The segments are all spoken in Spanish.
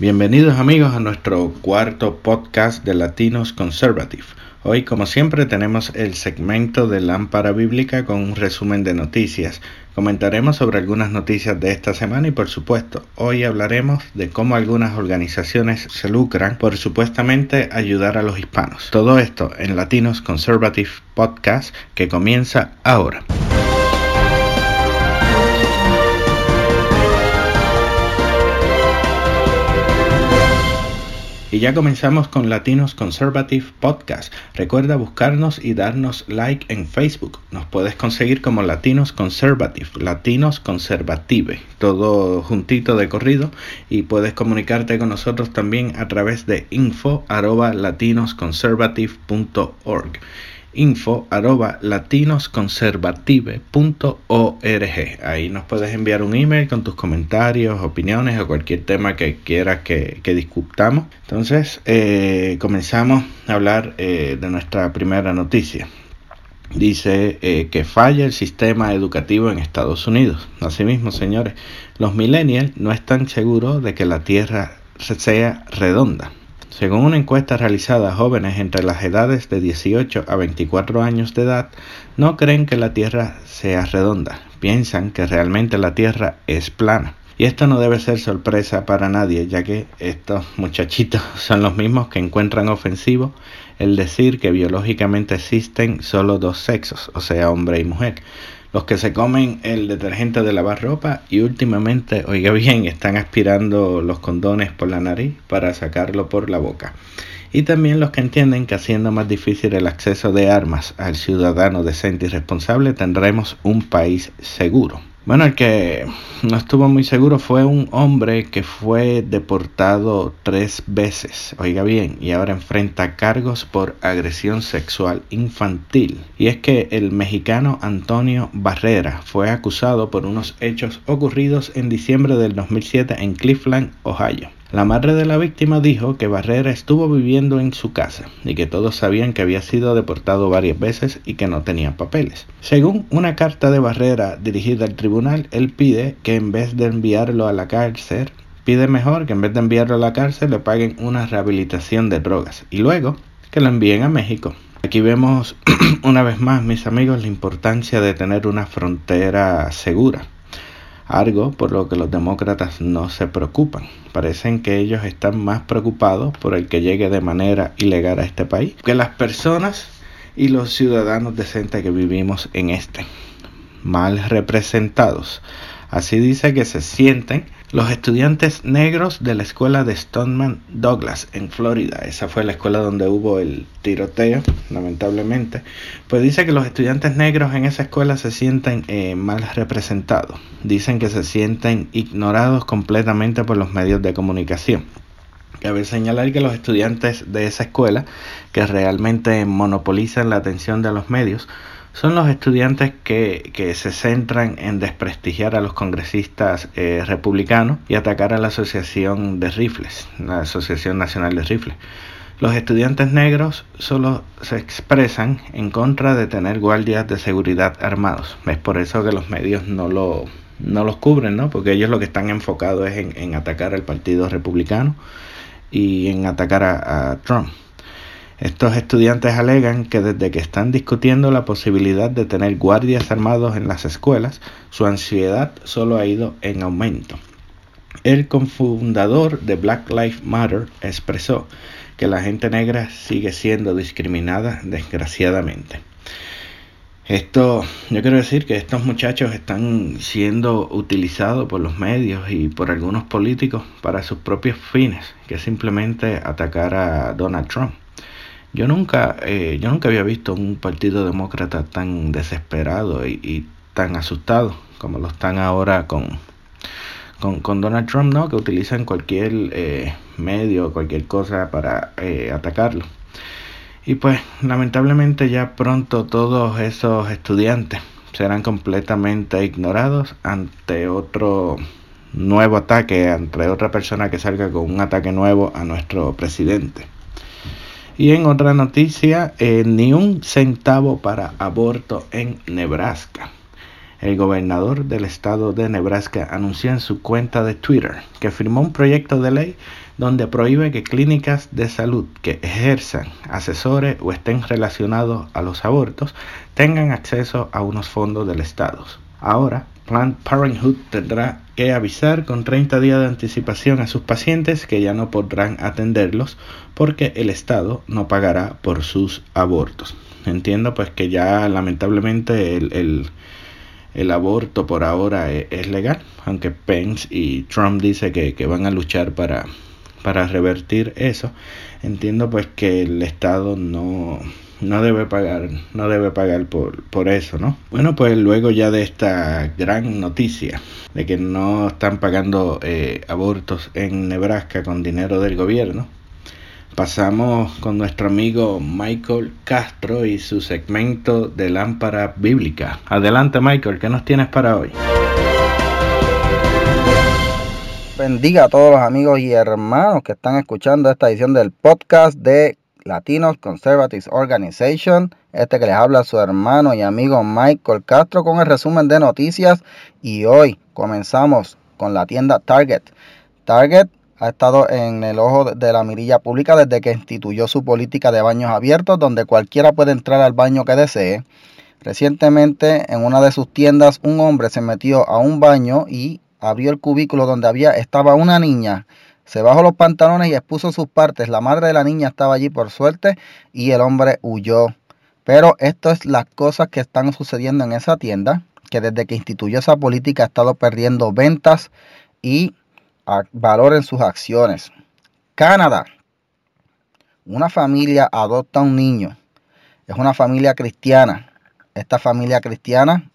Bienvenidos amigos a nuestro cuarto podcast de Latinos Conservative. Hoy como siempre tenemos el segmento de Lámpara Bíblica con un resumen de noticias. Comentaremos sobre algunas noticias de esta semana y por supuesto hoy hablaremos de cómo algunas organizaciones se lucran por supuestamente ayudar a los hispanos. Todo esto en Latinos Conservative Podcast que comienza ahora. Y ya comenzamos con Latinos Conservative Podcast. Recuerda buscarnos y darnos like en Facebook. Nos puedes conseguir como Latinos Conservative, Latinos Conservative, todo juntito de corrido. Y puedes comunicarte con nosotros también a través de info latinosconservative.org info arroba latinosconservative.org. Ahí nos puedes enviar un email con tus comentarios, opiniones o cualquier tema que quieras que, discutamos. Entonces, eh, comenzamos a hablar eh, de nuestra primera noticia. Dice eh, que falla el sistema educativo en Estados Unidos. Asimismo, señores, los millennials no están seguros de que la Tierra sea redonda. Según una encuesta realizada a jóvenes entre las edades de 18 a 24 años de edad, no creen que la Tierra sea redonda, piensan que realmente la Tierra es plana. Y esto no debe ser sorpresa para nadie, ya que estos muchachitos son los mismos que encuentran ofensivo el decir que biológicamente existen solo dos sexos, o sea, hombre y mujer los que se comen el detergente de lavar ropa y últimamente, oiga bien, están aspirando los condones por la nariz para sacarlo por la boca. Y también los que entienden que haciendo más difícil el acceso de armas al ciudadano decente y responsable tendremos un país seguro. Bueno, el que no estuvo muy seguro fue un hombre que fue deportado tres veces, oiga bien, y ahora enfrenta cargos por agresión sexual infantil. Y es que el mexicano Antonio Barrera fue acusado por unos hechos ocurridos en diciembre del 2007 en Cleveland, Ohio. La madre de la víctima dijo que Barrera estuvo viviendo en su casa y que todos sabían que había sido deportado varias veces y que no tenía papeles. Según una carta de Barrera dirigida al tribunal, él pide que en vez de enviarlo a la cárcel, pide mejor que en vez de enviarlo a la cárcel le paguen una rehabilitación de drogas y luego que lo envíen a México. Aquí vemos una vez más, mis amigos, la importancia de tener una frontera segura algo por lo que los demócratas no se preocupan. Parecen que ellos están más preocupados por el que llegue de manera ilegal a este país que las personas y los ciudadanos decentes que vivimos en este. Mal representados. Así dice que se sienten los estudiantes negros de la escuela de Stoneman Douglas en Florida. Esa fue la escuela donde hubo el tiroteo, lamentablemente. Pues dice que los estudiantes negros en esa escuela se sienten eh, mal representados. Dicen que se sienten ignorados completamente por los medios de comunicación. Cabe señalar que los estudiantes de esa escuela, que realmente monopolizan la atención de los medios, son los estudiantes que, se centran en desprestigiar a los congresistas eh, republicanos y atacar a la Asociación de Rifles, la Asociación Nacional de Rifles. Los estudiantes negros solo se expresan en contra de tener guardias de seguridad armados. Es por eso que los medios no, lo, no los cubren, ¿no? Porque ellos lo que están enfocados es en, atacar al Partido Republicano y en atacar a Trump. Estos estudiantes alegan que desde que están discutiendo la posibilidad de tener guardias armados en las escuelas, su ansiedad solo ha ido en aumento. El cofundador de Black Lives Matter expresó que la gente negra sigue siendo discriminada desgraciadamente. Esto, yo quiero decir que estos muchachos están siendo utilizados por los medios y por algunos políticos para sus propios fines, que es simplemente atacar a Donald Trump. Yo nunca, eh, yo nunca había visto un partido demócrata tan desesperado y, tan asustado como lo están ahora con, con, Donald Trump, ¿no? Que utilizan cualquier eh, medio, cualquier cosa para eh, atacarlo. Y pues lamentablemente ya pronto todos esos estudiantes serán completamente ignorados ante otro nuevo ataque, ante otra persona que salga con un ataque nuevo a nuestro presidente. Y en otra noticia, eh, ni un centavo para aborto en Nebraska. el gobernador del estado de Nebraska anunció en su cuenta de Twitter que firmó un proyecto de ley donde prohíbe que clínicas de salud que ejerzan, asesores o estén relacionados a los abortos tengan acceso a unos fondos del Estado. Ahora, Planned Parenthood tendrá que avisar con 30 días de anticipación a sus pacientes que ya no podrán atenderlos porque el Estado no pagará por sus abortos. Entiendo pues que ya lamentablemente el, el, aborto por ahora es, es, legal, aunque Pence y Trump dice que, que van a luchar para, para revertir eso, entiendo pues que el Estado no, no debe pagar, no debe pagar por, por eso, ¿no? Bueno, pues luego ya de esta gran noticia de que no están pagando eh, abortos en Nebraska con dinero del gobierno, pasamos con nuestro amigo Michael Castro y su segmento de lámpara bíblica. Adelante Michael, ¿qué nos tienes para hoy? bendiga a todos los amigos y hermanos que están escuchando esta edición del podcast de Latinos Conservatives Organization. Este que les habla su hermano y amigo Michael Castro con el resumen de noticias. Y hoy comenzamos con la tienda Target. Target ha estado en el ojo de la mirilla pública desde que instituyó su política de baños abiertos, donde cualquiera puede entrar al baño que desee. Recientemente, en una de sus tiendas, un hombre se metió a un baño y abrió el cubículo donde había estaba una niña. Se bajó los pantalones y expuso sus partes. La madre de la niña estaba allí por suerte y el hombre huyó. Pero esto es las cosas que están sucediendo en esa tienda, que desde que instituyó esa política ha estado perdiendo ventas y valor en sus acciones. Canadá. Una familia adopta un niño. Es una familia cristiana. Esta familia cristiana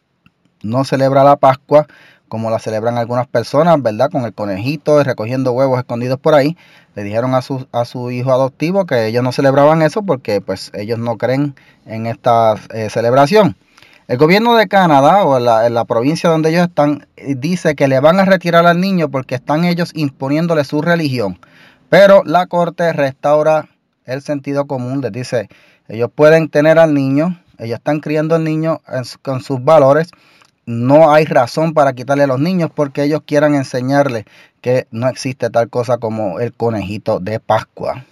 no celebra la Pascua, como la celebran algunas personas, ¿verdad? Con el conejito y recogiendo huevos escondidos por ahí. Le dijeron a su, a su hijo adoptivo que ellos no celebraban eso porque pues ellos no creen en esta eh, celebración. El gobierno de Canadá o en la, provincia donde ellos están dice que le van a retirar al niño porque están ellos imponiéndole su religión. Pero la corte restaura el sentido común, les dice, ellos pueden tener al niño, ellos están criando al niño con sus valores no hay razón para quitarle a los niños porque ellos quieran enseñarles que no existe tal cosa como el conejito de Pascua.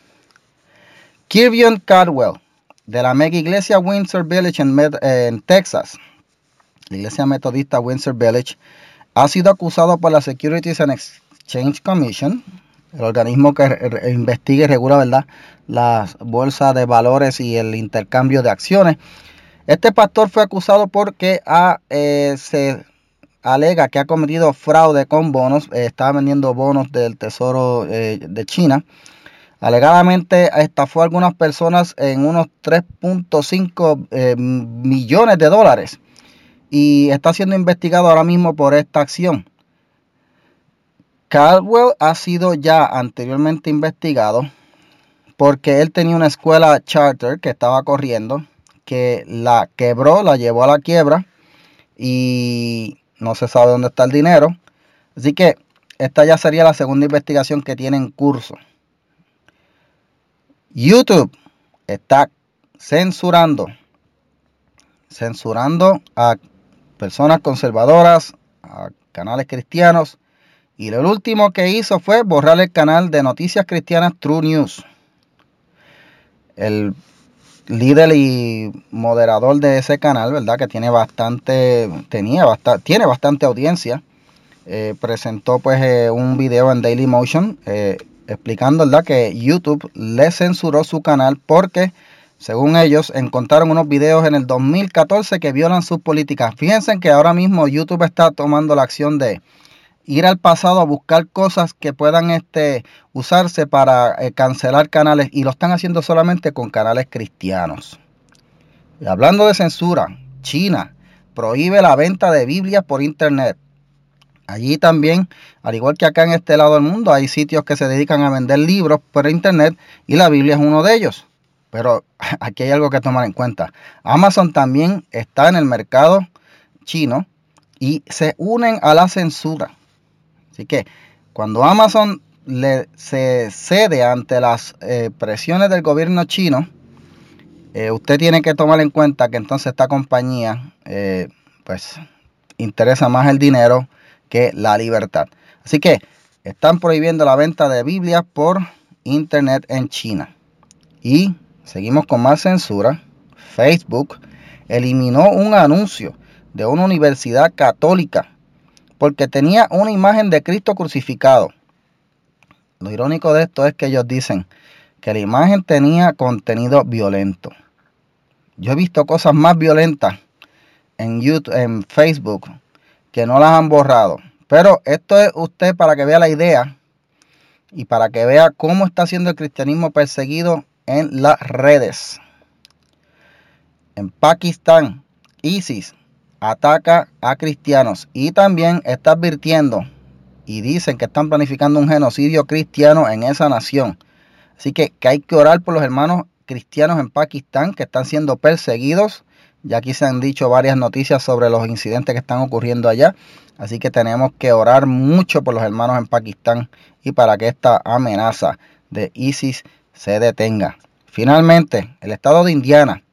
Kirvion Cardwell, de la mega iglesia Windsor Village en, Texas, la iglesia metodista Windsor Village, ha sido acusado por la Securities and Exchange Commission, el organismo que investiga y regula ¿verdad? las bolsas de valores y el intercambio de acciones este pastor fue acusado porque eh, se alega que ha cometido fraude con bonos, eh, estaba vendiendo bonos del Tesoro eh, de China. Alegadamente estafó a algunas personas en unos 3.5 millones de dólares y está siendo investigado ahora mismo por esta acción. Caldwell ha sido ya anteriormente investigado porque él tenía una escuela charter que estaba corriendo que la quebró, la llevó a la quiebra y no se sabe dónde está el dinero. Así que esta ya sería la segunda investigación que tiene en curso. YouTube está censurando, censurando a personas conservadoras, a canales cristianos. Y lo último que hizo fue borrar el canal de noticias cristianas True News. El líder y moderador de ese canal, ¿verdad? Que tiene bastante, tenía bastante, tiene bastante audiencia. Eh, presentó pues eh, un video en Daily Motion eh, explicando, ¿verdad? Que YouTube le censuró su canal porque, según ellos, encontraron unos videos en el 2014 que violan sus políticas. Fíjense que ahora mismo YouTube está tomando la acción de ir al pasado a buscar cosas que puedan este, usarse para eh, cancelar canales y lo están haciendo solamente con canales cristianos. Y hablando de censura, China prohíbe la venta de Biblias por internet. Allí también, al igual que acá en este lado del mundo, hay sitios que se dedican a vender libros por internet y la Biblia es uno de ellos. Pero aquí hay algo que tomar en cuenta. Amazon también está en el mercado chino y se unen a la censura. Así que cuando Amazon le, se cede ante las eh, presiones del gobierno chino, eh, usted tiene que tomar en cuenta que entonces esta compañía, eh, pues interesa más el dinero que la libertad. Así que están prohibiendo la venta de Biblias por internet en China. Y seguimos con más censura. Facebook eliminó un anuncio de una universidad católica porque tenía una imagen de Cristo crucificado. Lo irónico de esto es que ellos dicen que la imagen tenía contenido violento. Yo he visto cosas más violentas en YouTube, en Facebook, que no las han borrado. Pero esto es usted para que vea la idea y para que vea cómo está siendo el cristianismo perseguido en las redes. En Pakistán, ISIS ataca a cristianos y también está advirtiendo y dicen que están planificando un genocidio cristiano en esa nación. Así que, que hay que orar por los hermanos cristianos en Pakistán que están siendo perseguidos. Ya aquí se han dicho varias noticias sobre los incidentes que están ocurriendo allá. Así que tenemos que orar mucho por los hermanos en Pakistán y para que esta amenaza de ISIS se detenga. Finalmente, el estado de Indiana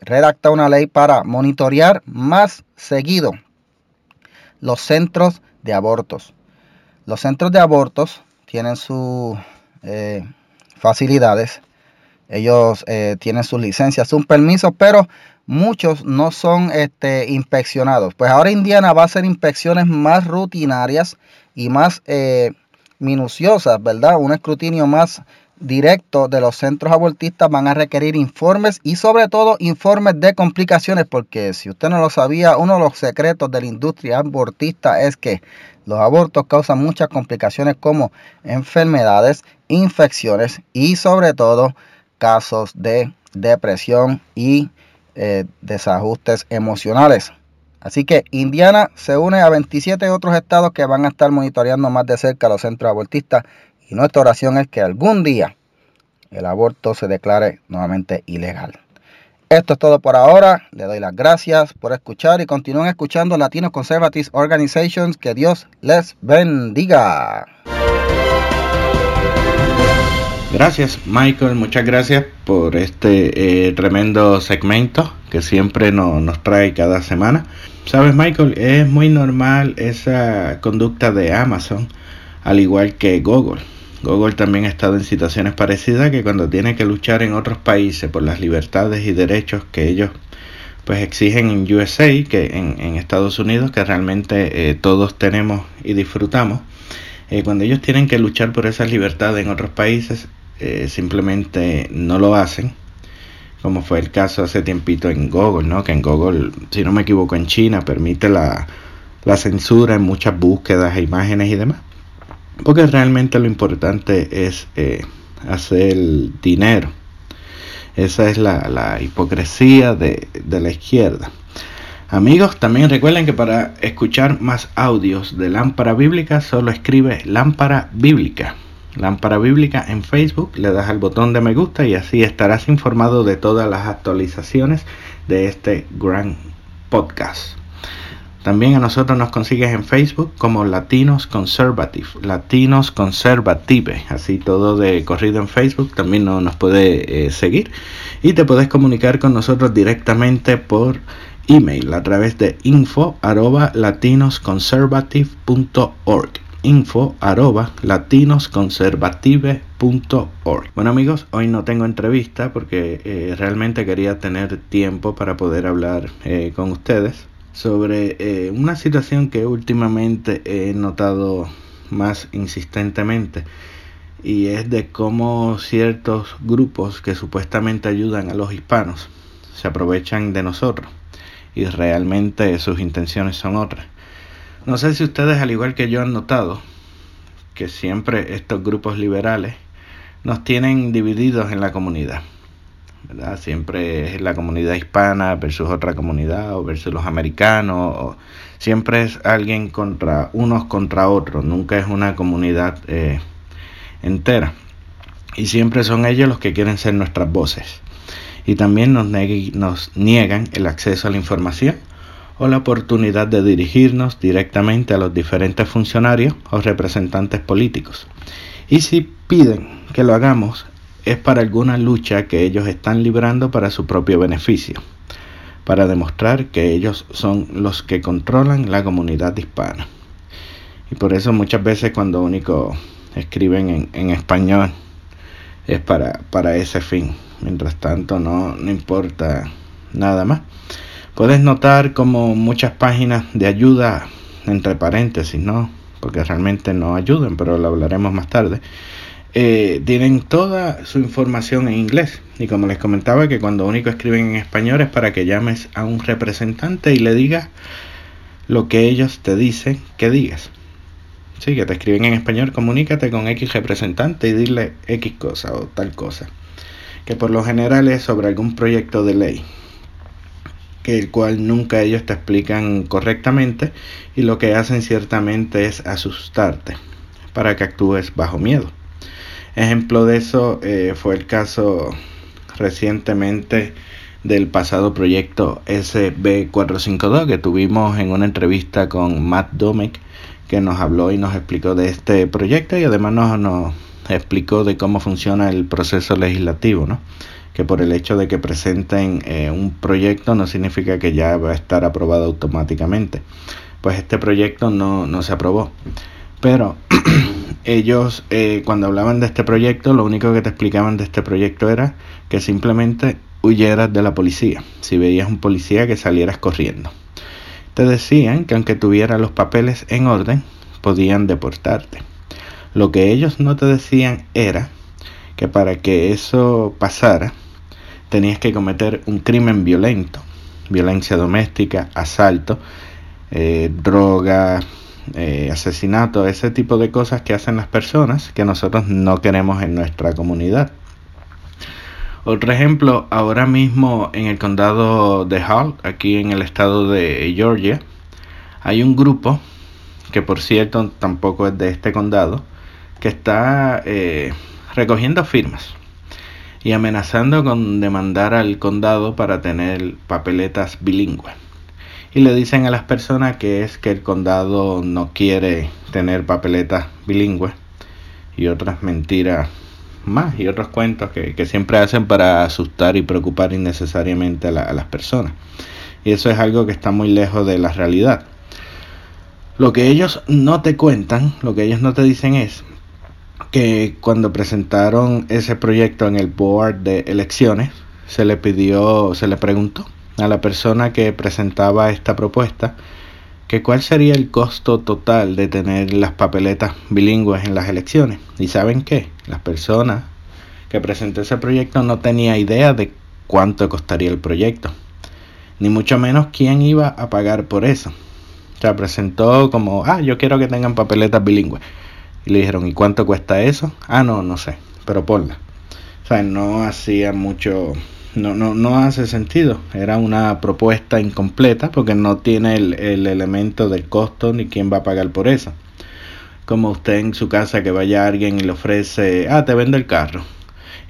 redacta una ley para monitorear más seguido los centros de abortos. Los centros de abortos tienen sus eh, facilidades, ellos eh, tienen sus licencias, sus permisos, pero muchos no son este, inspeccionados. Pues ahora Indiana va a hacer inspecciones más rutinarias y más eh, minuciosas, ¿verdad? Un escrutinio más directo de los centros abortistas van a requerir informes y sobre todo informes de complicaciones porque si usted no lo sabía, uno de los secretos de la industria abortista es que los abortos causan muchas complicaciones como enfermedades, infecciones y sobre todo casos de depresión y eh, desajustes emocionales. Así que Indiana se une a 27 otros estados que van a estar monitoreando más de cerca los centros abortistas y nuestra oración es que algún día el aborto se declare nuevamente ilegal. Esto es todo por ahora. Le doy las gracias por escuchar y continúen escuchando Latino Conservative Organizations. Que Dios les bendiga. Gracias Michael, muchas gracias por este eh, tremendo segmento que siempre nos trae cada semana. Sabes Michael, es muy normal esa conducta de Amazon, al igual que Google. Google también ha estado en situaciones parecidas que cuando tiene que luchar en otros países por las libertades y derechos que ellos pues exigen en USA, que en, Estados Unidos, que realmente eh, todos tenemos y disfrutamos, eh, cuando ellos tienen que luchar por esas libertades en otros países, eh, simplemente no lo hacen, como fue el caso hace tiempito en Google, ¿no? que en Google, si no me equivoco, en China permite la, la censura en muchas búsquedas e imágenes y demás. Porque realmente lo importante es eh, hacer dinero. Esa es la, hipocresía de, de, la izquierda. Amigos, también recuerden que para escuchar más audios de Lámpara Bíblica, solo escribe Lámpara Bíblica. Lámpara Bíblica en Facebook, le das al botón de me gusta y así estarás informado de todas las actualizaciones de este gran podcast. También a nosotros nos consigues en Facebook como Latinos Conservative, Latinos Conservative, así todo de corrido en Facebook, también nos puede eh, seguir. Y te puedes comunicar con nosotros directamente por email a través de info arroba latinosconservative.org info arroba Bueno amigos, hoy no tengo entrevista porque eh, realmente quería tener tiempo para poder hablar eh, con ustedes sobre eh, una situación que últimamente he notado más insistentemente y es de cómo ciertos grupos que supuestamente ayudan a los hispanos se aprovechan de nosotros y realmente sus intenciones son otras. No sé si ustedes al igual que yo han notado que siempre estos grupos liberales nos tienen divididos en la comunidad. Siempre es la comunidad hispana versus otra comunidad o versus los americanos. siempre es alguien contra unos contra otros, nunca es una comunidad eh, entera. Y siempre son ellos los que quieren ser nuestras voces. Y también nos niegan el acceso a la información o la oportunidad de dirigirnos directamente a los diferentes funcionarios o representantes políticos. Y si piden que lo hagamos, es para alguna lucha que ellos están librando para su propio beneficio. para demostrar que ellos son los que controlan la comunidad hispana. Y por eso muchas veces cuando único escriben en, español es para, para ese fin. Mientras tanto no, no importa nada más. Puedes notar como muchas páginas de ayuda, entre paréntesis, ¿no? Porque realmente no ayudan, pero lo hablaremos más tarde. Eh, tienen toda su información en inglés. Y como les comentaba, que cuando único escriben en español es para que llames a un representante y le digas lo que ellos te dicen que digas. Sí, que te escriben en español, comunícate con X representante y dile X cosa o tal cosa. Que por lo general es sobre algún proyecto de ley el cual nunca ellos te explican correctamente y lo que hacen ciertamente es asustarte para que actúes bajo miedo. Ejemplo de eso eh, fue el caso recientemente del pasado proyecto SB452 que tuvimos en una entrevista con Matt Domek que nos habló y nos explicó de este proyecto y además nos, explicó de cómo funciona el proceso legislativo, ¿no? que por el hecho de que presenten eh, un proyecto no significa que ya va a estar aprobado automáticamente. Pues este proyecto no, no se aprobó. Pero ellos eh, cuando hablaban de este proyecto, lo único que te explicaban de este proyecto era que simplemente huyeras de la policía. Si veías un policía que salieras corriendo. Te decían que aunque tuvieras los papeles en orden, podían deportarte. Lo que ellos no te decían era que para que eso pasara, tenías que cometer un crimen violento, violencia doméstica, asalto, eh, droga, eh, asesinato, ese tipo de cosas que hacen las personas que nosotros no queremos en nuestra comunidad. Otro ejemplo, ahora mismo en el condado de Hall, aquí en el estado de Georgia, hay un grupo, que por cierto tampoco es de este condado, que está eh, recogiendo firmas y amenazando con demandar al condado para tener papeletas bilingües. Y le dicen a las personas que es que el condado no quiere tener papeletas bilingües y otras mentiras más y otros cuentos que, siempre hacen para asustar y preocupar innecesariamente a las personas. Y eso es algo que está muy lejos de la realidad. Lo que ellos no te cuentan, lo que ellos no te dicen es que cuando presentaron ese proyecto en el board de elecciones, se le pidió, se le preguntó a la persona que presentaba esta propuesta que cuál sería el costo total de tener las papeletas bilingües en las elecciones. ¿Y saben qué? Las personas que presentó ese proyecto no tenía idea de cuánto costaría el proyecto, ni mucho menos quién iba a pagar por eso. O sea, presentó como, ah, yo quiero que tengan papeletas bilingües. Y le dijeron, ¿y cuánto cuesta eso? Ah, no, no sé, pero ponla. O sea, no hacía mucho, no, no, no hace sentido. Era una propuesta incompleta porque no tiene el, el elemento del costo ni quién va a pagar por eso. Como usted en su casa que vaya alguien y le ofrece, ah, te vende el carro.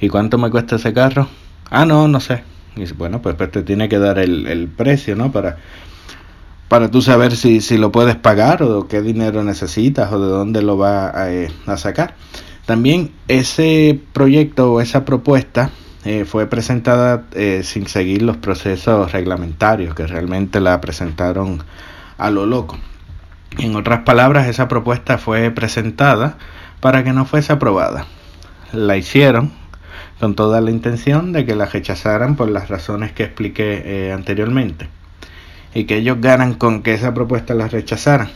¿Y cuánto me cuesta ese carro? Ah, no, no sé. Y dice, bueno, pues, pues te tiene que dar el, el precio, ¿no? Para, para tú saber si, si lo puedes pagar o qué dinero necesitas o de dónde lo va a, eh, sacar. También ese proyecto o esa propuesta eh, fue presentada eh, sin seguir los procesos reglamentarios que realmente la presentaron a lo loco. En otras palabras, esa propuesta fue presentada para que no fuese aprobada. La hicieron con toda la intención de que la rechazaran por las razones que expliqué anteriormente y que ellos ganan con que esa propuesta la rechazaran?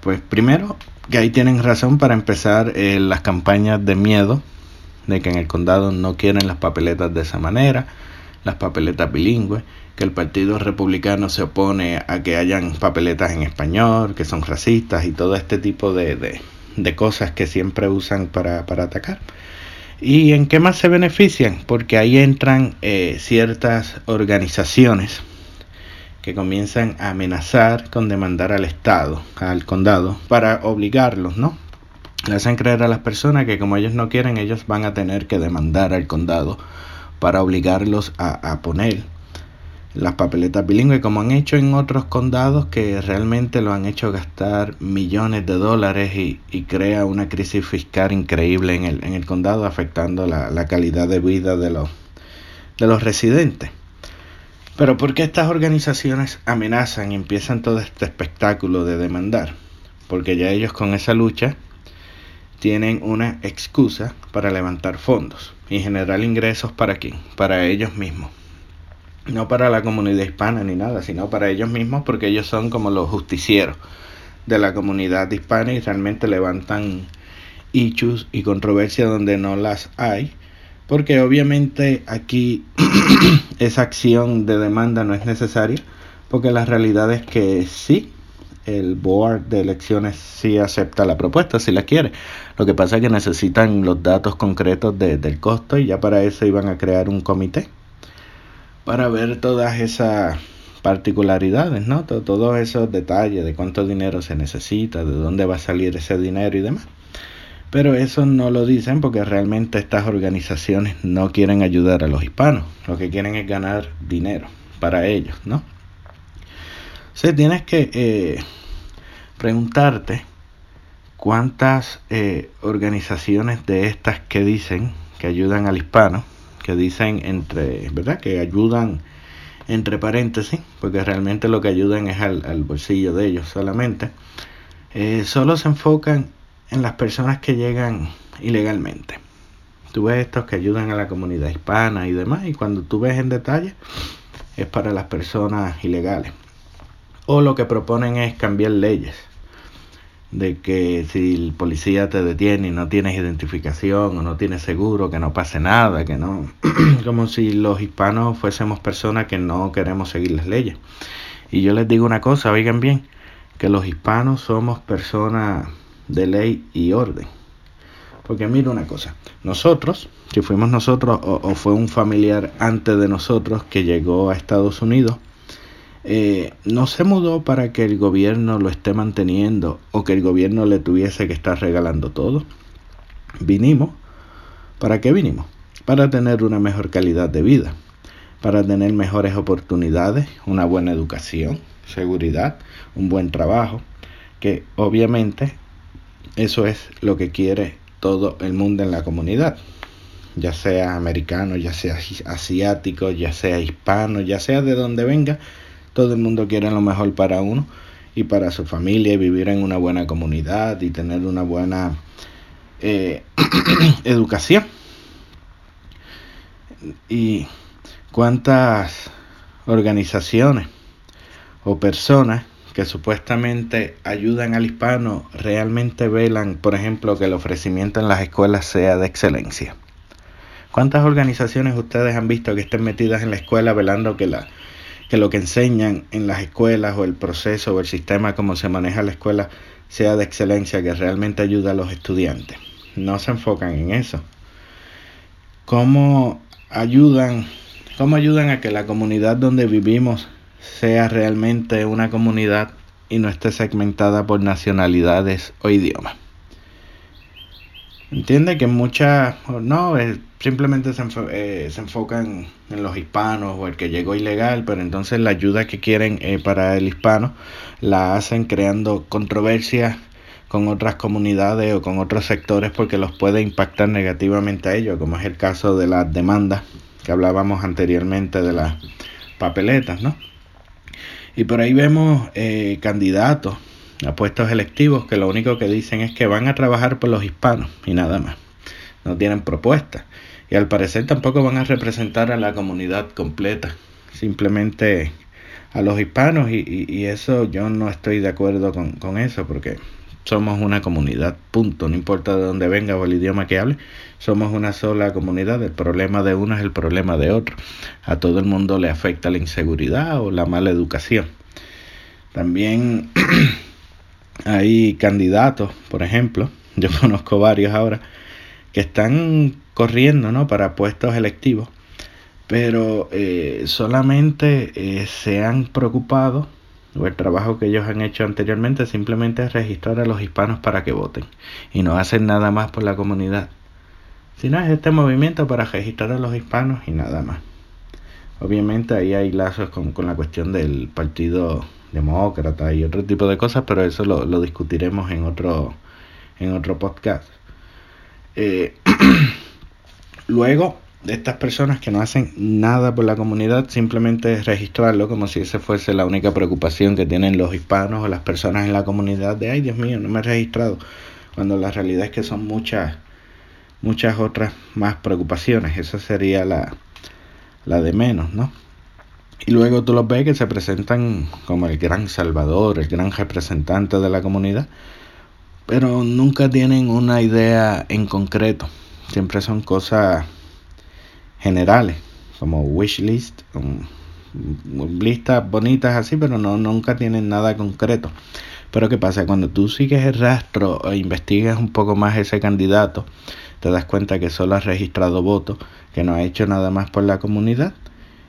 Pues primero, que ahí tienen razón para empezar eh, las campañas de miedo, de que en el condado no quieren las papeletas de esa manera, las papeletas bilingües, que el Partido Republicano se opone a que hayan papeletas en español, que son racistas y todo este tipo de, de, cosas que siempre usan para, para, atacar. ¿Y en qué más se benefician? Porque ahí entran eh, ciertas organizaciones que comienzan a amenazar con demandar al Estado, al condado, para obligarlos, ¿no? Le hacen creer a las personas que como ellos no quieren, ellos van a tener que demandar al condado para obligarlos a, poner las papeletas bilingües, como han hecho en otros condados que realmente lo han hecho gastar millones de dólares y, crea una crisis fiscal increíble en el, en el condado, afectando la, la calidad de vida de los, de los residentes Pero ¿por qué estas organizaciones amenazan y empiezan todo este espectáculo de demandar? Porque ya ellos con esa lucha tienen una excusa para levantar fondos y generar ingresos para quién? Para ellos mismos. No para la comunidad hispana ni nada, sino para ellos mismos porque ellos son como los justicieros de la comunidad hispana y realmente levantan issues y controversias donde no las hay porque obviamente aquí esa acción de demanda no es necesaria, porque la realidad es que sí, el board de elecciones sí acepta la propuesta, si la quiere. Lo que pasa es que necesitan los datos concretos del costo y ya para eso iban a crear un comité para ver todas esas particularidades, ¿no? Todos esos detalles de cuánto dinero se necesita, de dónde va a salir ese dinero y demás. Pero eso no lo dicen porque realmente estas organizaciones no quieren ayudar a los hispanos. Lo que quieren es ganar dinero para ellos, ¿no? Sea, tienes que eh, preguntarte cuántas eh, organizaciones de estas que dicen que ayudan al hispano, que dicen entre, ¿verdad? Que ayudan entre paréntesis, porque realmente lo que ayudan es al, bolsillo de ellos solamente, eh, solo se enfocan en las personas que llegan ilegalmente. Tú ves estos que ayudan a la comunidad hispana y demás, y cuando tú ves en detalle, es para las personas ilegales. O lo que proponen es cambiar leyes. De que si el policía te detiene y no tienes identificación o no tienes seguro, que no pase nada, que no. como si los hispanos fuésemos personas que no queremos seguir las leyes. Y yo les digo una cosa, oigan bien, que los hispanos somos personas de ley y orden. Porque mira una cosa, nosotros, si fuimos nosotros o, fue un familiar antes de nosotros que llegó a Estados Unidos, eh, no se mudó para que el gobierno lo esté manteniendo o que el gobierno le tuviese que estar regalando todo. Vinimos, ¿para qué vinimos? Para tener una mejor calidad de vida, para tener mejores oportunidades, una buena educación, seguridad, un buen trabajo, que obviamente eso es lo que quiere todo el mundo en la comunidad, ya sea americano, ya sea asiático, ya sea hispano, ya sea de donde venga, todo el mundo quiere lo mejor para uno y para su familia y vivir en una buena comunidad y tener una buena eh, educación. Y cuántas organizaciones o personas que supuestamente ayudan al hispano realmente velan, por ejemplo, que el ofrecimiento en las escuelas sea de excelencia. ¿Cuántas organizaciones ustedes han visto que estén metidas en la escuela velando que, la, que lo que enseñan en las escuelas o el proceso o el sistema como se maneja la escuela sea de excelencia, que realmente ayuda a los estudiantes? No se enfocan en eso. ¿Cómo ayudan, cómo ayudan a que la comunidad donde vivimos sea realmente una comunidad y no esté segmentada por nacionalidades o idiomas. Entiende que muchas, no, simplemente se, eh, se, enfocan en los hispanos o el que llegó ilegal, pero entonces la ayuda que quieren eh, para el hispano la hacen creando controversias con otras comunidades o con otros sectores porque los puede impactar negativamente a ellos, como es el caso de las demandas que hablábamos anteriormente de las papeletas, ¿no? Y por ahí vemos eh, candidatos a puestos electivos que lo único que dicen es que van a trabajar por los hispanos y nada más. No tienen propuestas. Y al parecer tampoco van a representar a la comunidad completa. Simplemente a los hispanos y, y, eso yo no estoy de acuerdo con, con eso porque somos una comunidad, punto, no importa de dónde venga o el idioma que hable, somos una sola comunidad, el problema de uno es el problema de otro. A todo el mundo le afecta la inseguridad o la mala educación. También hay candidatos, por ejemplo, yo conozco varios ahora, que están corriendo ¿no? para puestos electivos, pero eh, solamente eh, se han preocupado o el trabajo que ellos han hecho anteriormente simplemente es registrar a los hispanos para que voten y no hacen nada más por la comunidad. Sino es este movimiento para registrar a los hispanos y nada más. Obviamente ahí hay lazos con, la cuestión del Partido Demócrata y otro tipo de cosas, pero eso lo, discutiremos en otro, en otro podcast. Eh, luego de estas personas que no hacen nada por la comunidad, simplemente registrarlo como si esa fuese la única preocupación que tienen los hispanos o las personas en la comunidad de, ay Dios mío, no me he registrado, cuando la realidad es que son muchas, muchas otras más preocupaciones, esa sería la, la de menos, ¿no? Y luego tú los ves que se presentan como el gran salvador, el gran representante de la comunidad, pero nunca tienen una idea en concreto, siempre son cosas generales, como wish list, listas bonitas así, pero no nunca tienen nada concreto. Pero ¿qué pasa? Cuando tú sigues el rastro e investigas un poco más ese candidato, te das cuenta que solo ha registrado votos, que no ha hecho nada más por la comunidad.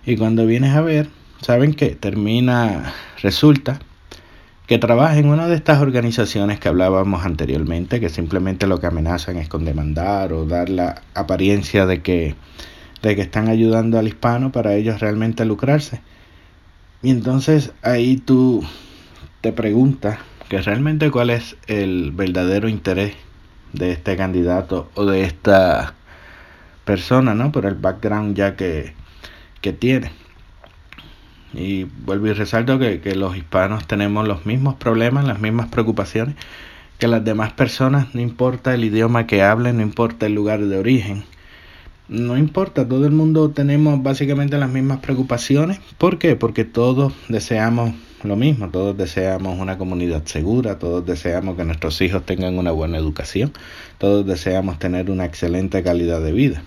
Y cuando vienes a ver, saben que termina, resulta que trabaja en una de estas organizaciones que hablábamos anteriormente, que simplemente lo que amenazan es con demandar o dar la apariencia de que de que están ayudando al hispano para ellos realmente lucrarse. Y entonces ahí tú te preguntas que realmente cuál es el verdadero interés de este candidato o de esta persona, ¿no? Por el background ya que, que tiene. Y vuelvo y resalto que, que los hispanos tenemos los mismos problemas, las mismas preocupaciones que las demás personas, no importa el idioma que hablen, no importa el lugar de origen no importa, todo el mundo tenemos básicamente las mismas preocupaciones. ¿Por qué? Porque todos deseamos lo mismo, todos deseamos una comunidad segura, todos deseamos que nuestros hijos tengan una buena educación, todos deseamos tener una excelente calidad de vida.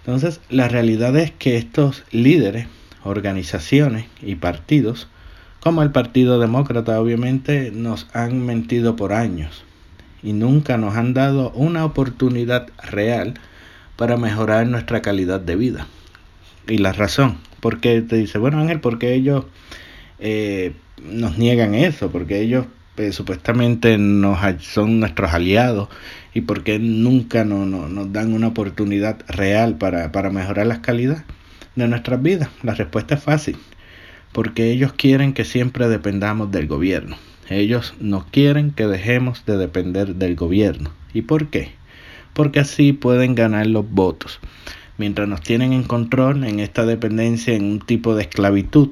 Entonces, la realidad es que estos líderes, organizaciones y partidos, como el Partido Demócrata obviamente, nos han mentido por años y nunca nos han dado una oportunidad real para mejorar nuestra calidad de vida. Y la razón, porque te dice, bueno Ángel, porque ellos eh, nos niegan eso? Porque ellos eh, supuestamente nos, son nuestros aliados y porque nunca no, nos dan una oportunidad real para, para mejorar la calidad de nuestras vidas. La respuesta es fácil, porque ellos quieren que siempre dependamos del gobierno. Ellos no quieren que dejemos de depender del gobierno. ¿Y por qué? porque así pueden ganar los votos. Mientras nos tienen en control en esta dependencia, en un tipo de esclavitud,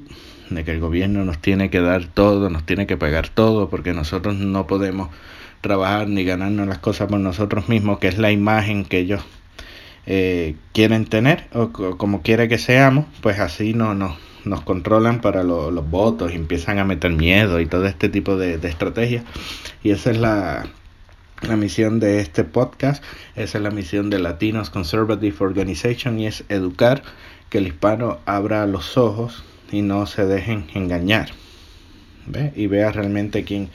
de que el gobierno nos tiene que dar todo, nos tiene que pagar todo, porque nosotros no podemos trabajar ni ganarnos las cosas por nosotros mismos, que es la imagen que ellos eh, quieren tener, o, como quiere que seamos, pues así no, no nos controlan para los votos y empiezan a meter miedo y todo este tipo de, de estrategias. Y esa es la, la misión de este podcast, esa es la misión de Latinos Conservative Organization y es educar que el hispano abra los ojos y no se dejen engañar. ¿Ve? Y vea realmente quién,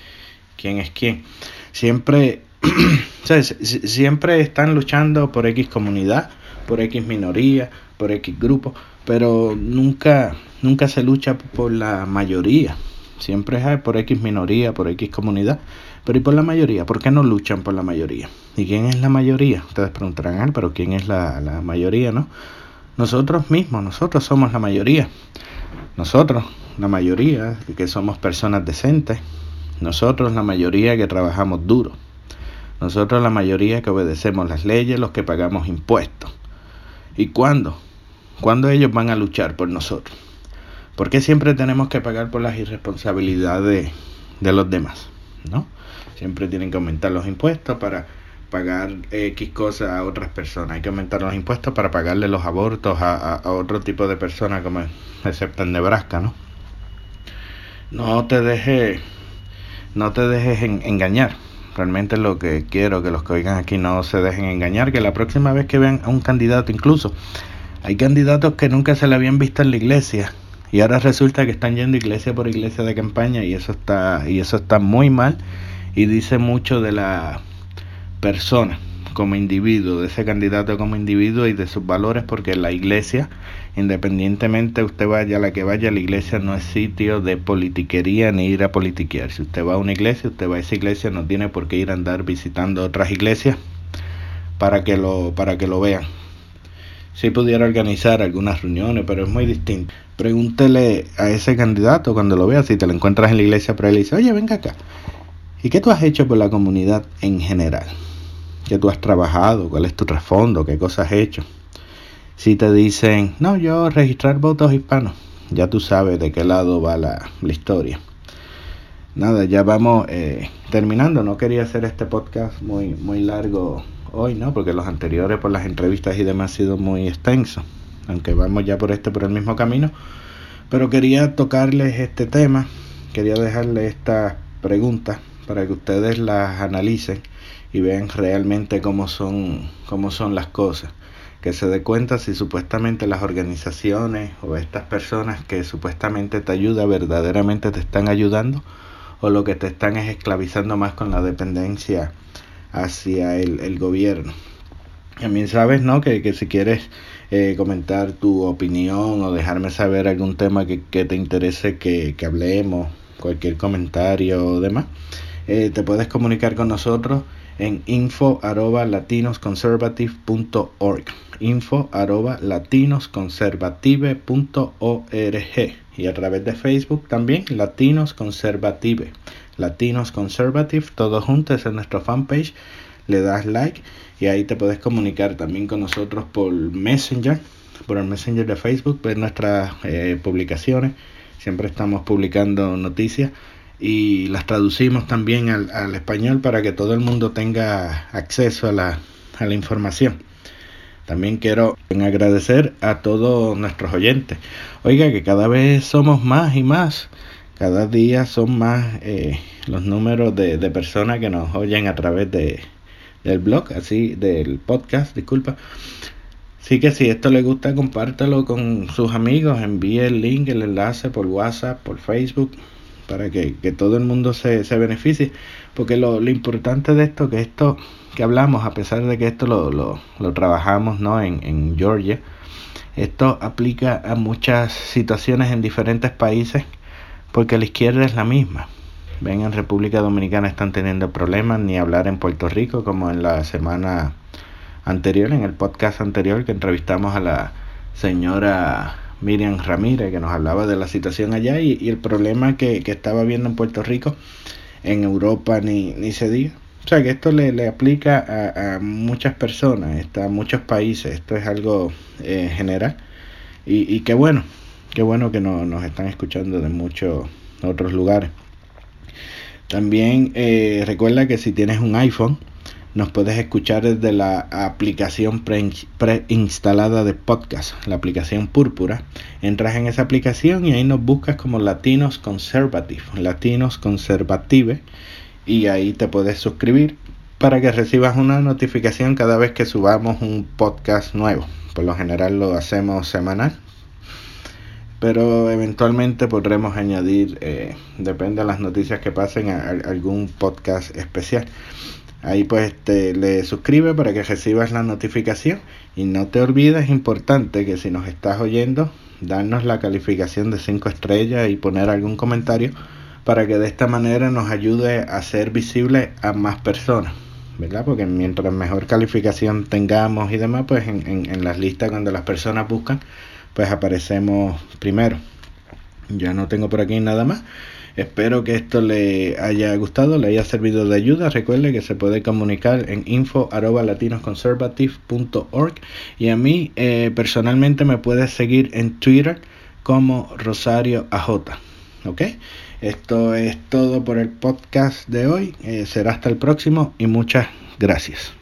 quién es quién. Siempre, siempre están luchando por X comunidad, por X minoría, por X grupo, pero nunca, nunca se lucha por la mayoría. Siempre es por X minoría, por X comunidad. Pero ¿y por la mayoría? ¿Por qué no luchan por la mayoría? ¿Y quién es la mayoría? Ustedes preguntarán, ah, pero ¿quién es la, la mayoría, no? Nosotros mismos, nosotros somos la mayoría. Nosotros, la mayoría, que somos personas decentes. Nosotros, la mayoría que trabajamos duro. Nosotros, la mayoría que obedecemos las leyes, los que pagamos impuestos. ¿Y cuándo? ¿Cuándo ellos van a luchar por nosotros? ¿Por qué siempre tenemos que pagar por las irresponsabilidades de los demás? ¿No? Siempre tienen que aumentar los impuestos para pagar X cosas a otras personas. Hay que aumentar los impuestos para pagarle los abortos a, otro tipo de personas, como excepto en Nebraska, ¿no? No te dejes, no te dejes engañar. Realmente lo que quiero que los que oigan aquí no se dejen engañar, que la próxima vez que vean a un candidato, incluso hay candidatos que nunca se le habían visto en la iglesia y ahora resulta que están yendo iglesia por iglesia de campaña y eso está y eso está muy mal y dice mucho de la persona como individuo, de ese candidato como individuo y de sus valores, porque la iglesia, independientemente usted vaya a la que vaya, la iglesia no es sitio de politiquería ni ir a politiquear. Si usted va a una iglesia, usted va a esa iglesia, no tiene por qué ir a andar visitando otras iglesias para que lo, para que lo vean. Si pudiera organizar algunas reuniones, pero es muy distinto. Pregúntele a ese candidato cuando lo vea, si te lo encuentras en la iglesia, pero él dice, oye, venga acá, ¿Y qué tú has hecho por la comunidad en general? ¿Qué tú has trabajado? ¿Cuál es tu trasfondo? ¿Qué cosas has hecho? Si te dicen, no, yo registrar votos hispanos, ya tú sabes de qué lado va la, historia. Nada, ya vamos eh, terminando. No quería hacer este podcast muy, muy largo hoy, ¿no? Porque los anteriores por las entrevistas y demás ha sido muy extenso. Aunque vamos ya por este, por el mismo camino. Pero quería tocarles este tema. Quería dejarles estas preguntas para que ustedes las analicen y vean realmente cómo son, cómo son las cosas que se dé cuenta si supuestamente las organizaciones o estas personas que supuestamente te ayudan verdaderamente te están ayudando o lo que te están es esclavizando más con la dependencia hacia el, el gobierno. También sabes, ¿no? Que, que si quieres eh, comentar tu opinión o dejarme saber algún tema que, que te interese que, que, hablemos, cualquier comentario o demás, eh, te puedes comunicar con nosotros en info arroba latinosconservative.org info arroba latinosconservative.org y a través de Facebook también Latinos Conservative Latinos Conservative todos juntos en nuestra fanpage. Le das like y ahí te puedes comunicar también con nosotros por Messenger por el Messenger de Facebook ver nuestras eh, publicaciones. Siempre estamos publicando noticias y las traducimos también al, español para que todo el mundo tenga acceso a la, a la información. También quiero agradecer a todos nuestros oyentes. Oiga, que cada vez somos más y más. Cada día son más eh, los números de, personas que nos oyen a través de, del blog, así del podcast, disculpa. Así que si esto le gusta, compártelo con sus amigos, envíe el link, el enlace por WhatsApp, por Facebook, para que, que todo el mundo se, se beneficie. Porque lo, lo, importante de esto, que esto que hablamos, a pesar de que esto lo, lo, lo trabajamos ¿no? en, en Georgia, esto aplica a muchas situaciones en diferentes países, porque la izquierda es la misma. Ven, en República Dominicana están teniendo problemas, ni hablar en Puerto Rico, como en la semana anterior, en el podcast anterior que entrevistamos a la señora Miriam Ramírez, que nos hablaba de la situación allá y, el problema que, que, estaba viendo en Puerto Rico, en Europa ni, ni se diga. O sea que esto le, le aplica a, a, muchas personas, está, a muchos países, esto es algo eh, general. Y, y qué bueno, qué bueno que no, nos están escuchando de muchos otros lugares. También eh, recuerda que si tienes un iPhone, nos puedes escuchar desde la aplicación preinstalada pre de podcast, la aplicación Púrpura. Entras en esa aplicación y ahí nos buscas como Latinos Conservative, Latinos Conservative, y ahí te puedes suscribir para que recibas una notificación cada vez que subamos un podcast nuevo. Por lo general lo hacemos semanal, pero eventualmente podremos añadir, eh, depende de las noticias que pasen, a algún podcast especial. Ahí pues te le suscribe para que recibas la notificación y no te olvides, importante que si nos estás oyendo, darnos la calificación de 5 estrellas y poner algún comentario para que de esta manera nos ayude a ser visible a más personas, ¿verdad? Porque mientras mejor calificación tengamos y demás, pues en, en, en las listas cuando las personas buscan, pues aparecemos primero. Ya no tengo por aquí nada más. Espero que esto le haya gustado, le haya servido de ayuda. Recuerde que se puede comunicar en info.latinosconservative.org y a mí eh, personalmente me puedes seguir en Twitter como Rosario AJ. ¿Ok? Esto es todo por el podcast de hoy. Eh, será hasta el próximo y muchas gracias.